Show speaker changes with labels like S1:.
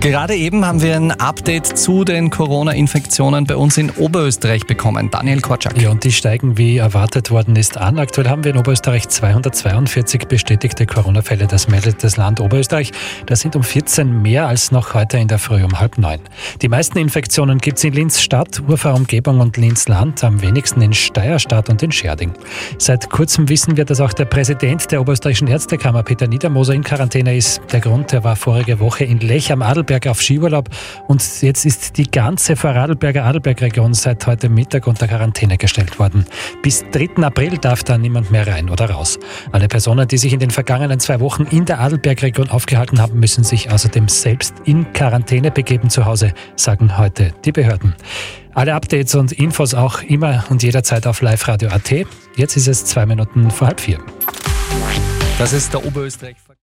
S1: Gerade eben haben wir ein Update zu den Corona-Infektionen bei uns in Oberösterreich bekommen. Daniel Korczak.
S2: Ja, und die steigen, wie erwartet worden ist, an. Aktuell haben wir in Oberösterreich 242 bestätigte Corona-Fälle. Das meldet das Land Oberösterreich. Das sind um 14 mehr als noch heute in der Früh um halb neun. Die meisten Infektionen gibt es in Linz Stadt, Urfahr und Linz Land, am wenigsten in Steierstadt und in Scherding. Seit kurzem wissen wir, dass auch der Präsident der Oberösterreichischen Ärztekammer, Peter Niedermoser, in Quarantäne ist. Der Grund, er war vorige Woche in Lech am Adelberg auf Skiurlaub und jetzt ist die ganze Vorarlberger Adelbergregion seit heute Mittag unter Quarantäne gestellt worden. Bis 3. April darf da niemand mehr rein oder raus. Alle Personen, die sich in den vergangenen zwei Wochen in der Adelbergregion aufgehalten haben, müssen sich außerdem selbst in Quarantäne begeben zu Hause, sagen heute die Behörden. Alle Updates und Infos auch immer und jederzeit auf liveradio.at. Jetzt ist es zwei Minuten vor halb vier.
S1: Das ist der Oberösterreich.